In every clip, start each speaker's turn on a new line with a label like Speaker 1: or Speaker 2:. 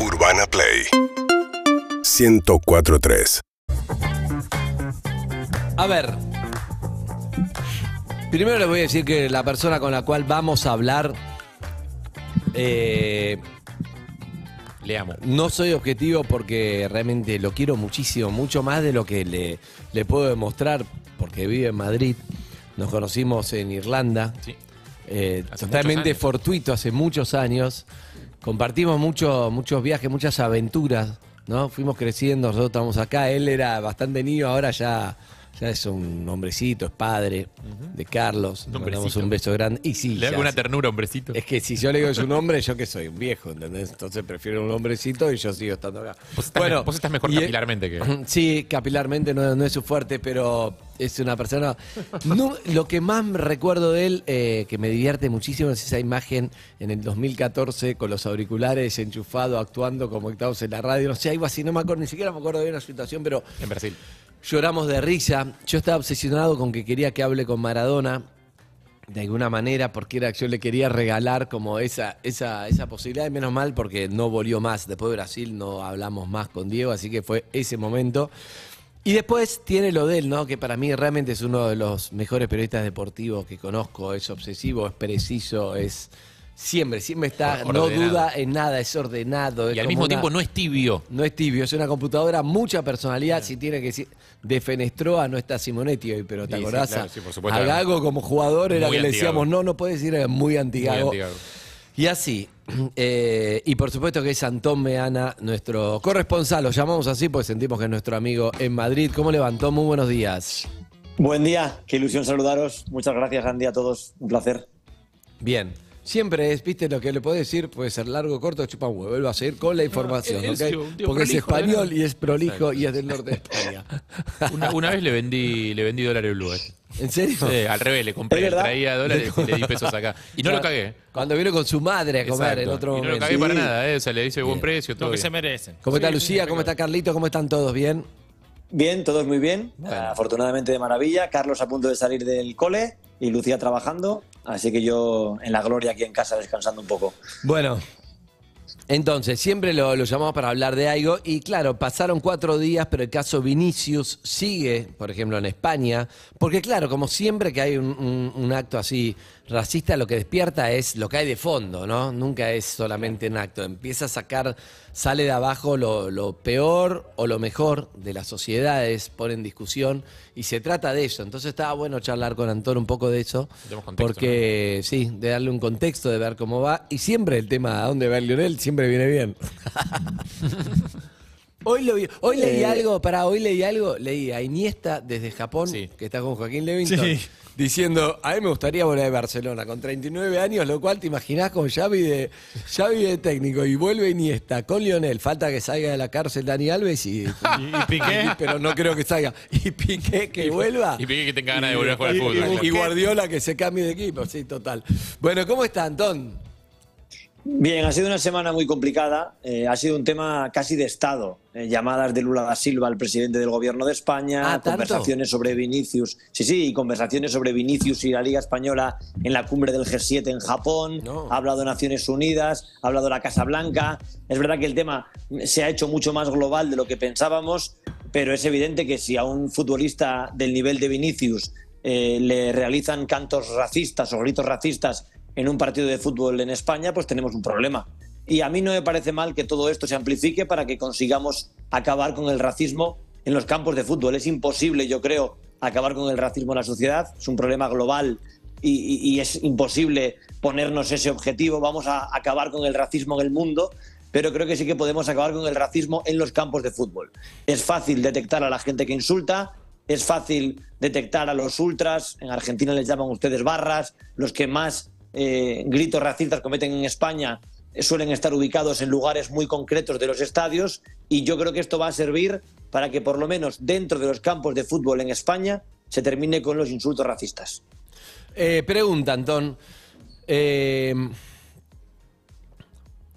Speaker 1: Urbana Play 1043.
Speaker 2: A ver. Primero les voy a decir que la persona con la cual vamos a hablar. eh,
Speaker 3: Le amo.
Speaker 2: no soy objetivo porque realmente lo quiero muchísimo, mucho más de lo que le, le puedo demostrar, porque vive en Madrid. Nos conocimos en Irlanda.
Speaker 3: Sí.
Speaker 2: eh, totalmente fortuito, hace muchos años. Compartimos mucho, muchos viajes, muchas aventuras, ¿no? Fuimos creciendo, nosotros estamos acá. Él era bastante niño, ahora ya, ya es un hombrecito, es padre de Carlos.
Speaker 3: Un
Speaker 2: Le mandamos
Speaker 3: hombrecito.
Speaker 2: un beso grande. Y sí,
Speaker 3: Le
Speaker 2: ya,
Speaker 3: hago una ternura, hombrecito.
Speaker 2: Es que si yo le digo su nombre, yo que soy un viejo, ¿entendés? Entonces prefiero un hombrecito y yo sigo estando acá.
Speaker 3: Vos estás me- vos estás mejor
Speaker 2: y-
Speaker 3: capilarmente que-
Speaker 2: Sí, capilarmente no, no es su fuerte, pero es una persona... No, lo que más recuerdo de él, eh, que me divierte muchísimo, es esa imagen en el 2014 con los auriculares enchufados, actuando como estábamos en la radio. No sé, algo así, no me acuerdo, ni siquiera me acuerdo de la situación, pero
Speaker 3: En Brasil.
Speaker 2: Lloramos de risa. Yo estaba obsesionado con que quería que hable con Maradona de alguna manera porque era yo le quería regalar como esa esa esa posibilidad menos mal porque no volvió más. Después de Brasil no hablamos más con Diego, así que fue ese momento. Y después tiene lo de él, ¿no? Que para mí realmente es uno de los mejores periodistas deportivos que conozco. Es obsesivo, es preciso, es siempre, siempre está, no duda en nada, es ordenado. es
Speaker 3: Y al mismo
Speaker 2: una-
Speaker 3: tiempo no es tibio.
Speaker 2: no es tibio, es una computadora, mucha personalidad. Si tiene que decir, defenestró no está Simonetti hoy, pero ¿te
Speaker 3: Sí, sí,
Speaker 2: acordás?
Speaker 3: claro, sí, por supuesto.
Speaker 2: a Gago como jugador era que le decíamos, no, no puedes decir, es muy antigago.
Speaker 3: Muy antigago.
Speaker 2: Y así. eh, y por supuesto que es Antón Meana, nuestro corresponsal, lo llamamos así porque sentimos que es nuestro amigo en Madrid. ¿Cómo levantó? Muy buenos días.
Speaker 4: Buen día, qué ilusión saludaros. Muchas gracias, Andy, a todos. Un placer.
Speaker 2: Bien. Siempre es, viste, lo que le puedo decir, puede ser largo o corto, chupa un huevo. Él va a seguir con la información,
Speaker 3: él
Speaker 2: ¿ok?
Speaker 3: sí, un tío
Speaker 2: Porque es
Speaker 3: prolijo,
Speaker 2: español y es prolijo y es del norte de España.
Speaker 3: Una, una vez le vendí, le vendí dólares blue. eh.
Speaker 2: ¿En serio?
Speaker 3: Sí, al revés, le
Speaker 4: ¿Es
Speaker 3: compré,
Speaker 4: verdad?
Speaker 3: traía dólares y le di pesos acá. Y no lo cagué.
Speaker 2: Cuando vino con su madre a comer
Speaker 3: Exacto.
Speaker 2: en otro
Speaker 3: y no lo cagué
Speaker 2: Sí.
Speaker 3: para nada, eh. o sea, le hice buen precio, todo
Speaker 5: Lo que
Speaker 3: bien.
Speaker 5: se merecen.
Speaker 2: ¿Cómo está Lucía?
Speaker 5: sí,
Speaker 2: ¿Cómo está Carlito? ¿Cómo están todos? ¿Bien?
Speaker 4: Bien, todos muy bien. Afortunadamente de maravilla. Carlos a punto de salir del cole y Lucía trabajando. Así que yo en la gloria aquí en casa descansando un poco.
Speaker 2: Bueno. Entonces, siempre lo, lo llamamos para hablar de algo y claro, pasaron cuatro días, pero el caso Vinicius sigue, por ejemplo, en España, porque claro, como siempre que hay un, un- un acto así racista, lo que despierta es lo que hay de fondo, ¿no? Nunca es solamente un acto, empieza a sacar, sale de abajo lo, lo peor o lo mejor de las sociedades, pone en discusión y se trata de eso. Entonces estaba bueno charlar con Antón un poco de eso,
Speaker 3: contexto,
Speaker 2: porque sí, de darle un contexto, de ver cómo va. Y siempre el tema a dónde va el Lionel siempre viene bien. hoy lo vi- hoy leí
Speaker 4: Eh.
Speaker 2: algo, para hoy leí algo, leí a Iniesta desde Japón,
Speaker 3: Sí.
Speaker 2: que está con Joaquín Levington,
Speaker 5: Sí.
Speaker 2: diciendo, a mí me gustaría volver a Barcelona con 39 años, lo cual te imaginás con Xavi de, Xavi de técnico y vuelve Iniesta con Lionel, falta que salga de la cárcel Dani Alves y...
Speaker 5: ¿Y Piqué?
Speaker 2: Pero no creo que salga. Y Piqué que vuelva.
Speaker 3: Y Piqué que tenga ganas de volver a jugar al
Speaker 2: Y-
Speaker 3: fútbol.
Speaker 2: y- Guardiola que se cambie de equipo, sí, total. Bueno, ¿cómo está, Antón?
Speaker 4: Bien, ha sido una semana muy complicada. eh, ha sido un tema casi de Estado. eh, llamadas de Lula da Silva al presidente del gobierno de España,
Speaker 2: Ah,
Speaker 4: conversaciones sobre Vinicius. Sí, sí, conversaciones sobre Vinicius y la Liga Española en la cumbre del G7 en Japón.
Speaker 2: No.
Speaker 4: Ha hablado Naciones Unidas, ha hablado la Casa Blanca. Es verdad que el tema se ha hecho mucho más global de lo que pensábamos, pero es evidente que si a un futbolista del nivel de Vinicius eh, le realizan cantos racistas o gritos racistas en un partido de fútbol en España, pues tenemos un problema. Y a mí no me parece mal que todo esto se amplifique para que consigamos acabar con el racismo en los campos de fútbol. Es imposible, yo creo, acabar con el racismo en la sociedad. Es un problema global y, es imposible ponernos ese objetivo. Vamos a acabar con el racismo en el mundo, pero creo que sí que podemos acabar con el racismo en los campos de fútbol. Es fácil detectar a la gente que insulta, es fácil detectar a los ultras, en Argentina les llaman ustedes barras, los que más eh, gritos racistas cometen en España eh, suelen estar ubicados en lugares muy concretos de los estadios y yo creo que esto va a servir para que por lo menos dentro de los campos de fútbol en España se termine con los insultos racistas.
Speaker 2: Eh, pregunta, Antón.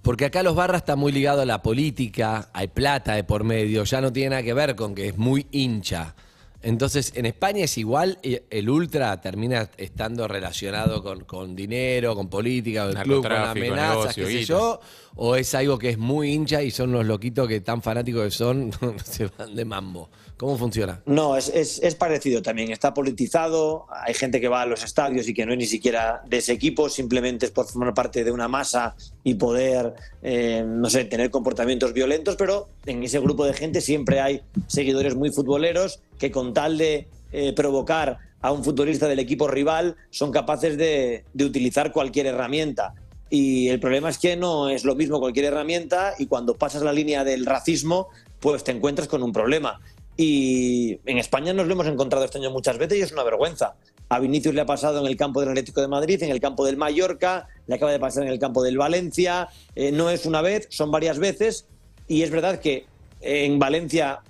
Speaker 2: Porque acá los barras está muy ligado a la política, hay plata de por medio, ya no tiene nada que ver con que es muy hincha. Entonces, en España es igual, el ultra termina estando relacionado con, con dinero, con política, con el club, con
Speaker 3: Narcotráfico,
Speaker 2: amenazas,
Speaker 3: negocio,
Speaker 2: qué sé yo, o es algo que es muy hincha y son los loquitos que tan fanáticos que son, se van de mambo? ¿Cómo funciona?
Speaker 4: No, es, es, es, parecido también. Está politizado. Hay gente que va a los estadios y que no es ni siquiera de ese equipo, simplemente es por formar parte de una masa y poder, eh, no sé, tener comportamientos violentos, pero en ese grupo de gente siempre hay seguidores muy futboleros que con tal de eh, provocar a un futbolista del equipo rival son capaces de, utilizar cualquier herramienta. Y el problema es que no es lo mismo cualquier herramienta y cuando pasas la línea del racismo, pues te encuentras con un problema. Y en España nos lo hemos encontrado este año muchas veces y es una vergüenza. A Vinicius le ha pasado en el campo del Atlético de Madrid, en el campo del Mallorca, le acaba de pasar en el campo del Valencia. Eh, no es una vez, son varias veces. Y es verdad que en Valencia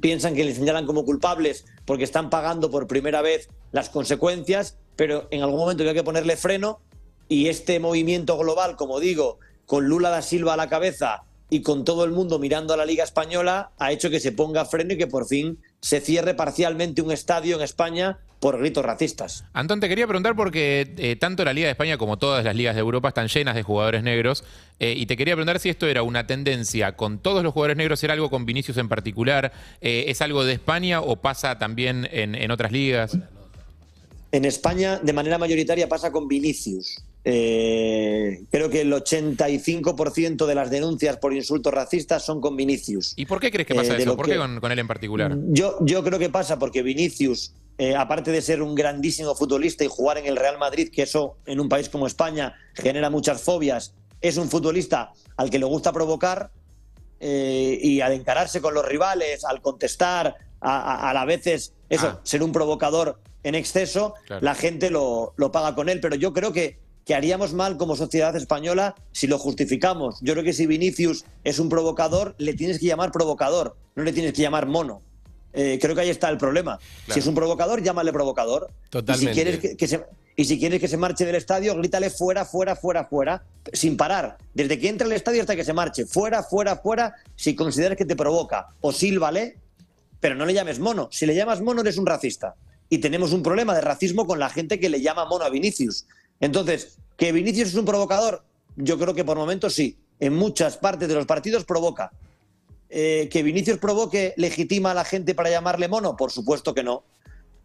Speaker 4: piensan que le señalan como culpables porque están pagando por primera vez las consecuencias, pero en algún momento hay que ponerle freno y este movimiento global, como digo, con Lula da Silva a la cabeza y con todo el mundo mirando a la Liga Española, ha hecho que se ponga freno y que por fin se cierre parcialmente un estadio en España por gritos racistas.
Speaker 3: Antón, te quería preguntar porque eh, tanto la Liga de España como todas las ligas de Europa están llenas de jugadores negros eh, y te quería preguntar si esto era una tendencia con todos los jugadores negros, era algo con Vinicius en particular, eh, ¿es algo de España o pasa también en, en otras ligas?
Speaker 4: En España, de manera mayoritaria, pasa con Vinicius. Eh, creo que el 85% de las denuncias por insultos racistas son con Vinicius.
Speaker 3: ¿Y por qué crees que pasa
Speaker 4: Eh,
Speaker 3: eso? ¿Por
Speaker 4: que-
Speaker 3: qué con, con él en particular?
Speaker 4: Yo, yo creo que pasa porque Vinicius, eh, aparte de ser un grandísimo futbolista y jugar en el Real Madrid, que eso en un país como España genera muchas fobias, es un futbolista al que le gusta provocar eh, y al encararse con los rivales, al contestar, a, a- a, a veces eso,
Speaker 3: Ah.
Speaker 4: ser un provocador en exceso,
Speaker 3: Claro.
Speaker 4: la gente lo, lo paga con él. Pero yo creo que, que haríamos mal como sociedad española si lo justificamos. Yo creo que si Vinicius es un provocador, le tienes que llamar provocador, no le tienes que llamar mono. Eh, creo que ahí está el problema.
Speaker 3: Claro.
Speaker 4: Si es un provocador, llámale provocador.
Speaker 2: Totalmente.
Speaker 4: Y si quieres que, que se, y si quieres que se marche del estadio, grítale fuera, fuera, fuera, fuera, sin parar. Desde que entra al estadio hasta que se marche. Fuera, fuera, fuera, si consideras que te provoca. O sílvale, pero no le llames mono. Si le llamas mono, eres un racista. Y tenemos un problema de racismo con la gente que le llama mono a Vinicius. Entonces, ¿que Vinicius es un provocador? Yo creo que por momentos sí. En muchas partes de los partidos provoca. Eh, ¿Que Vinicius provoque legitima a la gente para llamarle mono? Por supuesto que no.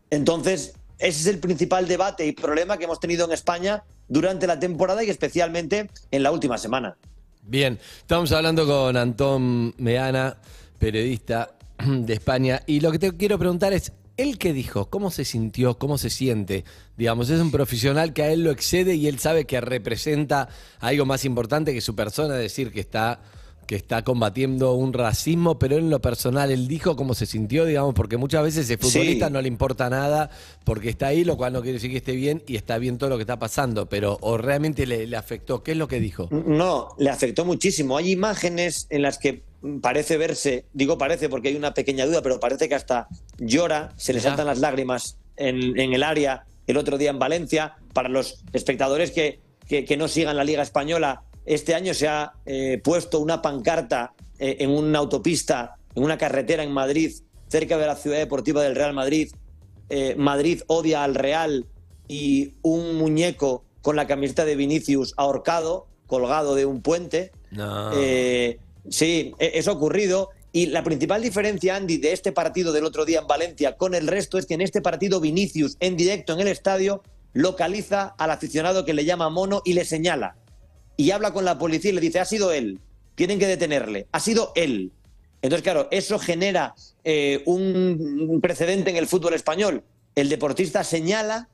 Speaker 4: Entonces, ese es el principal debate y problema que hemos tenido en España durante la temporada y especialmente en la última semana.
Speaker 2: Bien, estamos hablando con Antón Meana, periodista de España, y lo que te quiero preguntar es, ¿él qué dijo? ¿Cómo se sintió? ¿Cómo se siente? Digamos, es un profesional que a él lo excede y él sabe que representa algo más importante que su persona, decir que está que está combatiendo un racismo, pero en lo personal él dijo cómo se sintió, digamos, porque muchas veces el futbolista
Speaker 4: Sí.
Speaker 2: no le importa nada porque está ahí, lo cual no quiere decir que esté bien y está bien todo lo que está pasando, pero o realmente le, le afectó, ¿qué es lo que dijo?
Speaker 4: No, le afectó muchísimo. Hay imágenes en las que parece verse, digo parece porque hay una pequeña duda, pero parece que hasta llora, se le saltan las lágrimas en, en el área el otro día en Valencia. Para los espectadores que, que- que no sigan la Liga Española, este año se ha eh, puesto una pancarta eh, en una autopista, en una carretera en Madrid, cerca de la ciudad deportiva del Real Madrid. eh, Madrid odia al Real y un muñeco con la camiseta de Vinicius ahorcado, colgado de un puente.
Speaker 2: No.
Speaker 4: Eh, sí, e- eso ha ocurrido. Y la principal diferencia, Andy, de este partido del otro día en Valencia con el resto es que en este partido Vinicius, en directo en el estadio, localiza al aficionado que le llama mono y le señala. Y habla con la policía y le dice, ha sido él, tienen que detenerle, ha sido él. Entonces, claro, eso genera eh, un precedente en el fútbol español. El deportista señala,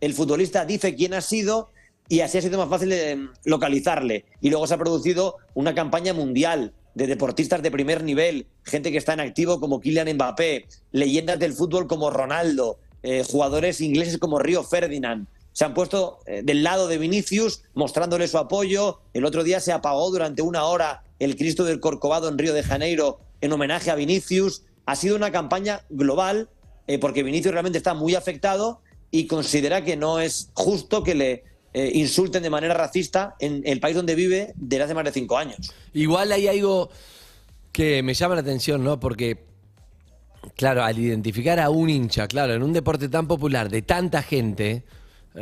Speaker 4: el futbolista dice quién ha sido y así ha sido más fácil de localizarle. Y luego se ha producido una campaña mundial de deportistas de primer nivel, gente que está en activo como Kylian Mbappé, leyendas del fútbol como Ronaldo, eh, jugadores ingleses como Río Ferdinand. Se han puesto eh, del lado de Vinicius, mostrándole su apoyo. El otro día se apagó durante una hora el Cristo del Corcovado en Río de Janeiro en homenaje a Vinicius. Ha sido una campaña global eh, porque Vinicius realmente está muy afectado y considera que no es justo que le eh, insulten de manera racista en el país donde vive desde hace más de cinco años.
Speaker 2: Igual hay algo que me llama la atención, ¿no? Porque, claro, al identificar a un hincha, claro, en un deporte tan popular de tanta gente,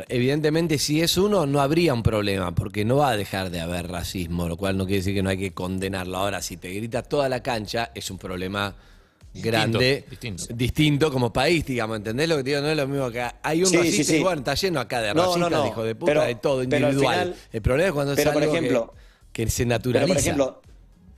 Speaker 2: Evidentemente, si es uno, no habría un problema, porque no va a dejar de haber racismo, lo cual no quiere decir que no hay que condenarlo. Ahora, si te grita toda la cancha, es un problema grande,
Speaker 3: distinto.
Speaker 2: distinto como país, digamos, ¿entendés lo que te digo? No es lo mismo que hay un
Speaker 4: Sí,
Speaker 2: racista
Speaker 4: sí, sí.
Speaker 2: y bueno, está lleno acá de racistas,
Speaker 4: no, no.
Speaker 2: de puta,
Speaker 4: Pero-
Speaker 2: de todo, individual.
Speaker 4: final-
Speaker 2: el problema es cuando es
Speaker 4: pero, por
Speaker 2: algo que-
Speaker 4: ejemplo-
Speaker 2: que, se
Speaker 4: Pero,
Speaker 2: naturaliza.
Speaker 4: por ejemplo,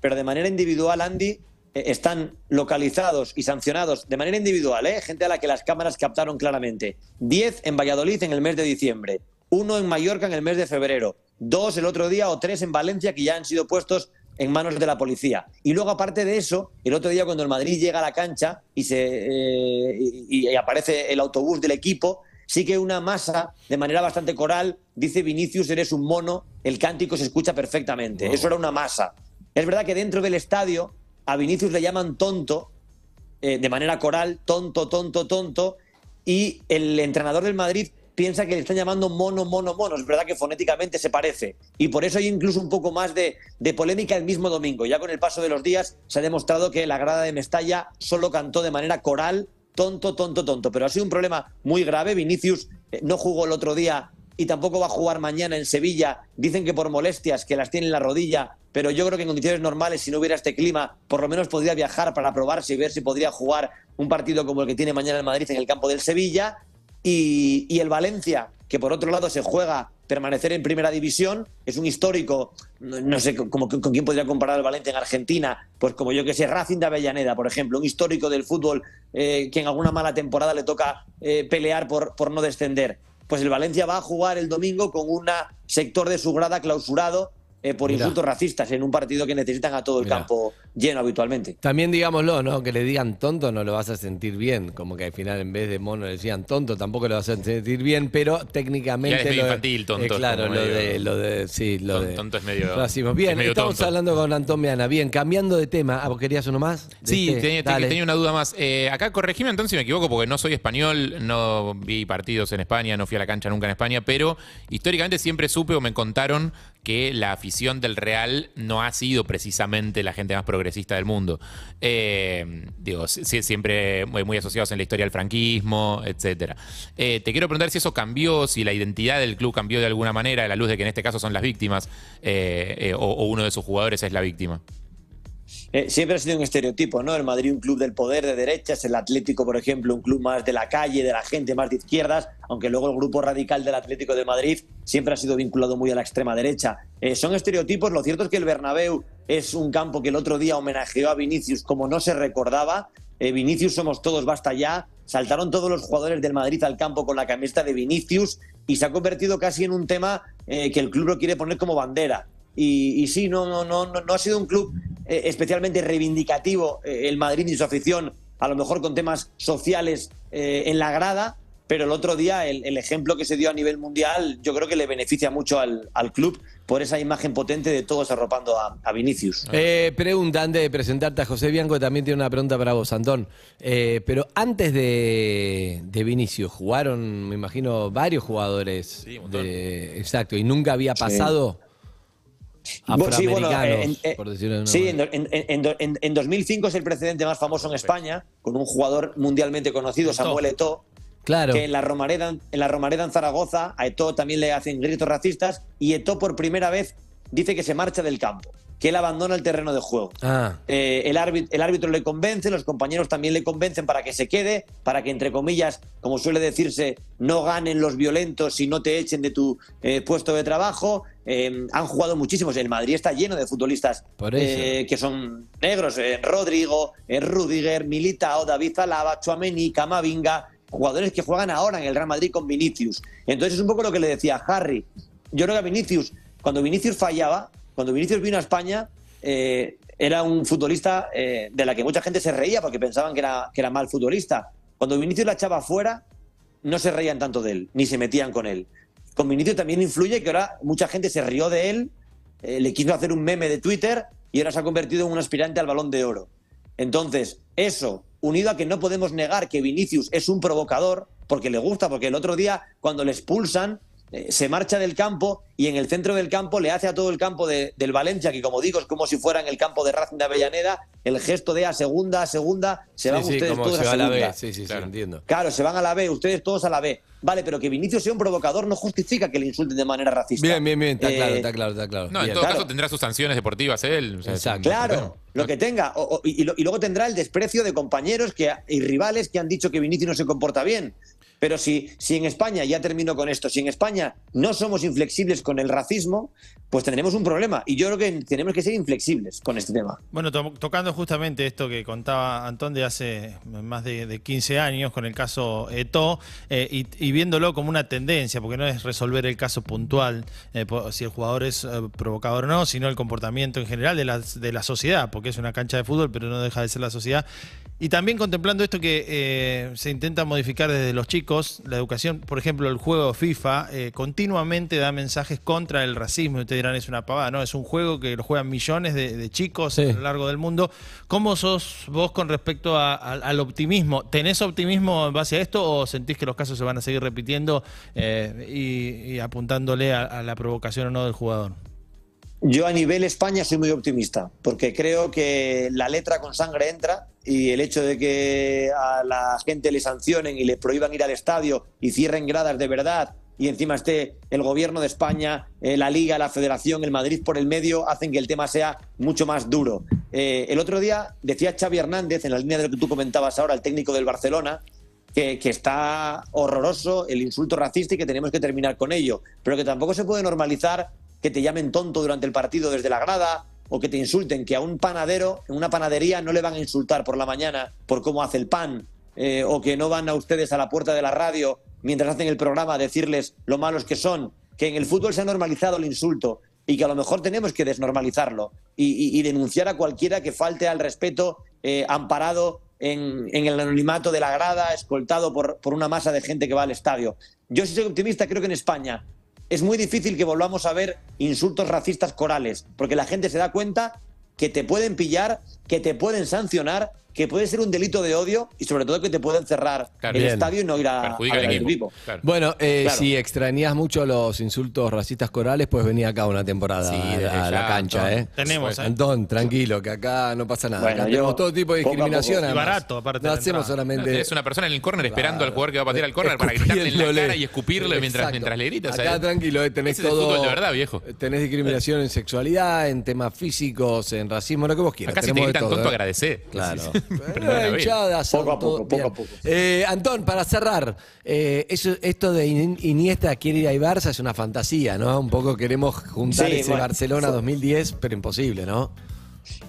Speaker 4: pero de manera individual, Andy, están localizados y sancionados de manera individual, ¿eh? gente a la que las cámaras captaron claramente. 10 en Valladolid en el mes de diciembre, uno en Mallorca en el mes de febrero, dos el otro día o tres en Valencia que ya han sido puestos en manos de la policía. Y luego, aparte de eso, el otro día cuando el Madrid llega a la cancha y, se, eh, y, y aparece el autobús del equipo, sí que una masa, de manera bastante coral, dice Vinicius, eres un mono, el cántico se escucha perfectamente.
Speaker 2: Wow.
Speaker 4: Eso era una masa. Es verdad que dentro del estadio a Vinicius le llaman tonto, eh, de manera coral, tonto, tonto, tonto, y el entrenador del Madrid piensa que le están llamando mono, mono, mono. Es verdad que fonéticamente se parece. Y por eso hay incluso un poco más de, de polémica el mismo domingo. Ya con el paso de los días se ha demostrado que la grada de Mestalla solo cantó de manera coral, tonto, tonto, tonto. Pero ha sido un problema muy grave. Vinicius eh, no jugó el otro día y tampoco va a jugar mañana en Sevilla. Dicen que por molestias, que las tiene en la rodilla, pero yo creo que en condiciones normales, si no hubiera este clima, por lo menos podría viajar para probarse y ver si podría jugar un partido como el que tiene mañana el Madrid en el campo del Sevilla. Y, el Valencia, que por otro lado se juega permanecer en primera división, es un histórico, no, sé como, con quién podría comparar el Valencia en Argentina, pues como yo que sé, Racing de Avellaneda, por ejemplo, un histórico del fútbol eh, que en alguna mala temporada le toca eh, pelear por no descender. Pues el Valencia va a jugar el domingo con un sector de su grada clausurado eh, por insultos racistas en un partido que necesitan a todo el campo lleno habitualmente.
Speaker 2: También digámoslo, ¿no? Que le digan tonto no lo vas a sentir bien. Como que al final en vez de mono le decían tonto, tampoco lo vas a sentir bien, pero técnicamente.
Speaker 3: Ya es
Speaker 2: lo
Speaker 3: infantil, tonto,
Speaker 2: eh, claro, lo
Speaker 3: medio-
Speaker 2: de, lo de. Sí, lo
Speaker 3: Ton-
Speaker 2: de.
Speaker 3: tonto es medio-
Speaker 2: racismo. Bien,
Speaker 3: es medio
Speaker 2: estamos
Speaker 3: tonto.
Speaker 2: hablando con Antón Meana. Bien, cambiando de tema. ¿vos querías uno más?
Speaker 3: Sí,
Speaker 2: este?
Speaker 3: tenía,
Speaker 2: Dale.
Speaker 3: tenía una duda más. Eh, acá corregime entonces si me equivoco, porque no soy español, no vi partidos en España, no fui a la cancha nunca en España, pero históricamente siempre supe o me contaron que la afición del Real no ha sido precisamente la gente más progresista del mundo. Eh, digo, siempre muy, asociados en la historia al franquismo, etcétera. Eh, te quiero preguntar si eso cambió, si la identidad del club cambió de alguna manera, a la luz de que en este caso son las víctimas, eh, o uno de sus jugadores es la víctima.
Speaker 4: Eh, siempre ha sido un estereotipo, ¿no? El Madrid un club del poder, de derechas, el Atlético, por ejemplo, un club más de la calle, de la gente, más de izquierdas, aunque luego el grupo radical del Atlético de Madrid siempre ha sido vinculado muy a la extrema derecha. Eh, son estereotipos, lo cierto es que el Bernabéu es un campo que el otro día homenajeó a Vinicius como no se recordaba. Eh, Vinicius somos todos, basta ya. Saltaron todos los jugadores del Madrid al campo con la camiseta de Vinicius y se ha convertido casi en un tema que el club lo quiere poner como bandera. Y, sí, no, no, no, no ha sido un club eh, especialmente reivindicativo eh, el Madrid y su afición, a lo mejor con temas sociales eh, en la grada, pero el otro día el, el ejemplo que se dio a nivel mundial yo creo que le beneficia mucho al, al club por esa imagen potente de todos arropando a, a Vinicius.
Speaker 2: Eh, pregunta, antes de presentarte a José Bianco, también tiene una pregunta para vos, Antón. Eh, pero antes de, de Vinicius, jugaron, me imagino, varios jugadores.
Speaker 3: Sí, un
Speaker 2: de, exacto, y nunca había pasado
Speaker 4: Sí, bueno, en- eh,
Speaker 2: por decirlo de una
Speaker 4: Sí, en,
Speaker 2: manera.
Speaker 4: do- en- en- en- en- en 2005 es el precedente más famoso en España, con un jugador mundialmente conocido, Samuel Eto'o,
Speaker 2: Claro.
Speaker 4: que en la Romareda, en la Romareda en Zaragoza a Eto'o también le hacen gritos racistas y Eto'o por primera vez dice que se marcha del campo, que él abandona el terreno de juego.
Speaker 2: Ah,
Speaker 4: Eh, el, árbitro, el árbitro le convence, los compañeros también le convencen para que se quede, para que, entre comillas, como suele decirse, no ganen los violentos y no te echen de tu eh, puesto de trabajo. Eh, han jugado muchísimos. El Madrid está lleno de futbolistas eh, que son negros. Rodrigo, Rudiger, Militao, David Zalaba, Chuamení, Camavinga, jugadores que juegan ahora en el Real Madrid con Vinicius. Entonces es un poco lo que le decía Harry. Yo creo que a Vinicius, cuando Vinicius fallaba, cuando Vinicius vino a España, eh, era un futbolista eh, de la que mucha gente se reía porque pensaban que era, que era mal futbolista. Cuando Vinicius la echaba fuera, no se reían tanto de él, ni se metían con él. Con Vinicius también influye que ahora mucha gente se rió de él, eh, le quiso hacer un meme de Twitter y ahora se ha convertido en un aspirante al balón de oro. Entonces, eso, unido a que no podemos negar que Vinicius es un provocador, porque le gusta, porque el otro día, cuando le expulsan, se marcha del campo y en el centro del campo le hace a todo el campo de- del Valencia, que como digo es como si fuera en el campo de Racing de Avellaneda, el gesto de a segunda, a segunda, se van
Speaker 2: sí, sí,
Speaker 4: ustedes todos
Speaker 2: se
Speaker 4: a
Speaker 2: va a la
Speaker 4: segunda.
Speaker 2: B. Sí, sí, sí,
Speaker 3: Claro.
Speaker 2: entiendo.
Speaker 4: Claro, se van a la B, ustedes todos a la B. Vale, pero que Vinicius sea un provocador no justifica que le insulten de manera racista.
Speaker 2: Bien, bien, bien, está
Speaker 4: Eh,
Speaker 2: claro, está claro, está claro.
Speaker 3: No, en
Speaker 2: Bien.
Speaker 3: todo
Speaker 4: Claro.
Speaker 3: caso tendrá sus sanciones deportivas él. o sea,
Speaker 2: Exacto.
Speaker 4: Claro, lo que tenga. O- o- y, lo- y luego tendrá el desprecio de compañeros que, y rivales que han dicho que Vinicius no se comporta bien. Pero si, si en España, ya termino con esto, si en España no somos inflexibles con el racismo, pues tendremos un problema. Y yo creo que tenemos que ser inflexibles con este tema.
Speaker 1: Bueno, to- tocando justamente esto que contaba Antón de hace más de, de 15 años con el caso Eto eh, y, viéndolo como una tendencia, porque no es resolver el caso puntual, eh, si el jugador es eh, provocador o no, sino el comportamiento en general de la, de la sociedad, porque es una cancha de fútbol, pero no deja de ser la sociedad. Y también contemplando esto que eh, se intenta modificar desde los chicos, la educación, por ejemplo, el juego FIFA continuamente da mensajes contra el racismo. Ustedes dirán, es una pavada, ¿no? Es un juego que lo juegan millones de, de chicos
Speaker 2: Sí.
Speaker 1: a lo largo del mundo. ¿Cómo sos vos con respecto a- a- al optimismo? ¿Tenés optimismo en base a esto o sentís que los casos se van a seguir repitiendo eh, y, y apuntándole a, a la provocación o no del jugador?
Speaker 4: Yo a nivel España soy muy optimista, porque creo que la letra con sangre entra y el hecho de que a la gente le sancionen y le prohíban ir al estadio y cierren gradas de verdad y encima esté el gobierno de España, eh, la Liga, la Federación, el Madrid por el medio, hacen que el tema sea mucho más duro. Eh, el otro día decía Xavi Hernández, en la línea de lo que tú comentabas ahora, el técnico del Barcelona, que, que está horroroso el insulto racista y que tenemos que terminar con ello, pero que tampoco se puede normalizar que te llamen tonto durante el partido desde la grada o que te insulten, que a un panadero en una panadería no le van a insultar por la mañana por cómo hace el pan, eh, o que no van a ustedes a la puerta de la radio mientras hacen el programa decirles lo malos que son, que en el fútbol se ha normalizado el insulto y que a lo mejor tenemos que desnormalizarlo y, denunciar a cualquiera que falte al respeto eh, amparado en, el anonimato de la grada, escoltado por, por una masa de gente que va al estadio. Yo si soy optimista, creo que en España es muy difícil que volvamos a ver insultos racistas corales, porque la gente se da cuenta que te pueden pillar, que te pueden sancionar, que puede ser un delito de odio y sobre todo que te pueden cerrar
Speaker 3: Claro.
Speaker 4: el
Speaker 2: Bien.
Speaker 4: estadio y no ir a,
Speaker 3: Perjudica
Speaker 4: a ver al
Speaker 3: equipo.
Speaker 4: equipo.
Speaker 3: Claro.
Speaker 2: Bueno, eh,
Speaker 4: Claro.
Speaker 2: si extrañas mucho los insultos racistas corales, pues venía acá una temporada
Speaker 3: Sí,
Speaker 2: a, la- a la cancha,
Speaker 3: Antón.
Speaker 2: ¿eh?
Speaker 1: Tenemos, ¿eh?
Speaker 2: Antón, tranquilo, que acá no pasa nada.
Speaker 4: Bueno,
Speaker 2: acá
Speaker 4: yo,
Speaker 2: tenemos todo tipo de discriminación.
Speaker 4: poco.
Speaker 1: Y barato, aparte
Speaker 2: No hacemos solamente.
Speaker 3: Es una persona en el córner esperando al jugador que va a patear al córner para gritarle en la cara y escupirle mientras, mientras le grita. o sea,
Speaker 2: Acá tranquilo, eh, tenés
Speaker 3: ese es el
Speaker 2: todo.
Speaker 3: fútbol de verdad, viejo.
Speaker 2: Tenés discriminación en sexualidad, en temas físicos, en racismo, lo que vos quieras.
Speaker 3: Acá si te gritan
Speaker 2: todo,
Speaker 3: tonto,
Speaker 2: ¿eh?
Speaker 3: agradecé.
Speaker 2: Claro.
Speaker 4: Poco a poco, poco a poco.
Speaker 2: Eh, Antón, para cerrar, eh, eso, esto de In- Iniesta quiere ir a Barça es una fantasía, ¿no? Un poco queremos juntar
Speaker 4: Sí,
Speaker 2: ese
Speaker 4: bueno,
Speaker 2: Barcelona
Speaker 4: fue-
Speaker 2: 2010, pero imposible, ¿no?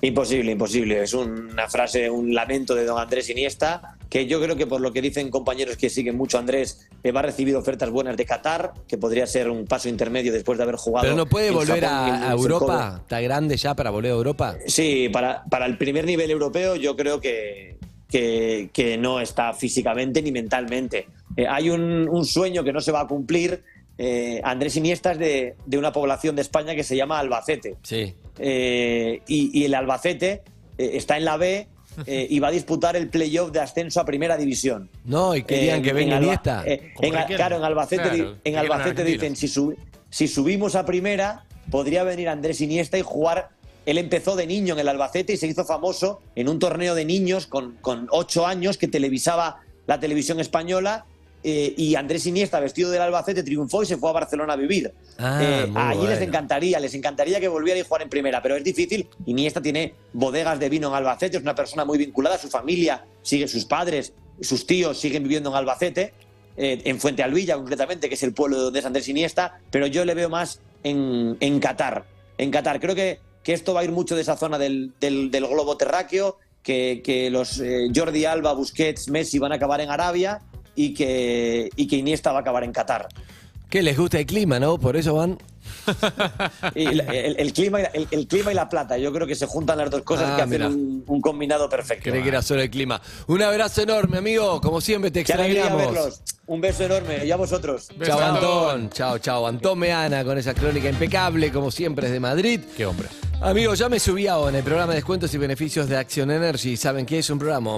Speaker 4: Imposible, imposible. Es una frase, un lamento de don Andrés Iniesta, que yo creo que por lo que dicen compañeros que siguen mucho a Andrés, eh, va a recibir ofertas buenas de Qatar, que podría ser un paso intermedio después de haber jugado.
Speaker 2: Pero no puede volver
Speaker 4: Japón
Speaker 2: a. Europa, está grande ya para volver a Europa.
Speaker 4: Sí, para, para el primer nivel europeo yo creo que, que, que no está físicamente ni mentalmente. Eh, hay un, un sueño que no se va a cumplir. Eh, Andrés Iniesta es de, de una población de España que se llama Albacete.
Speaker 2: Sí.
Speaker 4: Eh, y, y el Albacete eh, está en la B y va a disputar el playoff de ascenso a Primera División.
Speaker 2: No, y querían que
Speaker 4: en
Speaker 2: venga Iniesta.
Speaker 4: en- claro, en Albacete,
Speaker 3: Claro,
Speaker 4: en Albacete dicen, si, sub- si subimos a primera, podría venir Andrés Iniesta y jugar. Él empezó de niño en el Albacete y se hizo famoso en un torneo de niños con, con ocho años que televisaba la televisión española. Eh, y Andrés Iniesta, vestido del Albacete, triunfó y se fue a Barcelona a vivir.
Speaker 2: Ah,
Speaker 4: Eh, allí les encantaría, les encantaría que volviera y jugar en primera, pero es difícil. Iniesta tiene bodegas de vino en Albacete, es una persona muy vinculada, su familia sigue, sus padres, sus tíos siguen viviendo en Albacete, eh, en Fuente Alvilla concretamente, que es el pueblo de donde es Andrés Iniesta, pero yo le veo más en, en Qatar. En Qatar, creo que, que esto va a ir mucho de esa zona del, del- del globo terráqueo, que, que los eh, Jordi Alba, Busquets, Messi van a acabar en Arabia y que, y que Iniesta va a acabar en Qatar.
Speaker 2: Que les gusta el clima, ¿no? Por eso van.
Speaker 4: Y el, el clima y la, el, el clima y la plata, yo creo que se juntan las dos cosas
Speaker 2: Ah,
Speaker 4: que hacen un, un combinado perfecto.
Speaker 2: Creí que era solo el clima. Un abrazo enorme, amigo. Como siempre, te extrañamos.
Speaker 4: Un beso enorme y a vosotros.
Speaker 3: Beso,
Speaker 2: Chao, Antón. Chao, chao. Antón Meana con esa crónica impecable, como siempre, desde Madrid.
Speaker 3: Qué hombre.
Speaker 2: Amigos, ya me subí ahora en el programa de descuentos y beneficios de Action Energy. ¿Saben qué es un programa?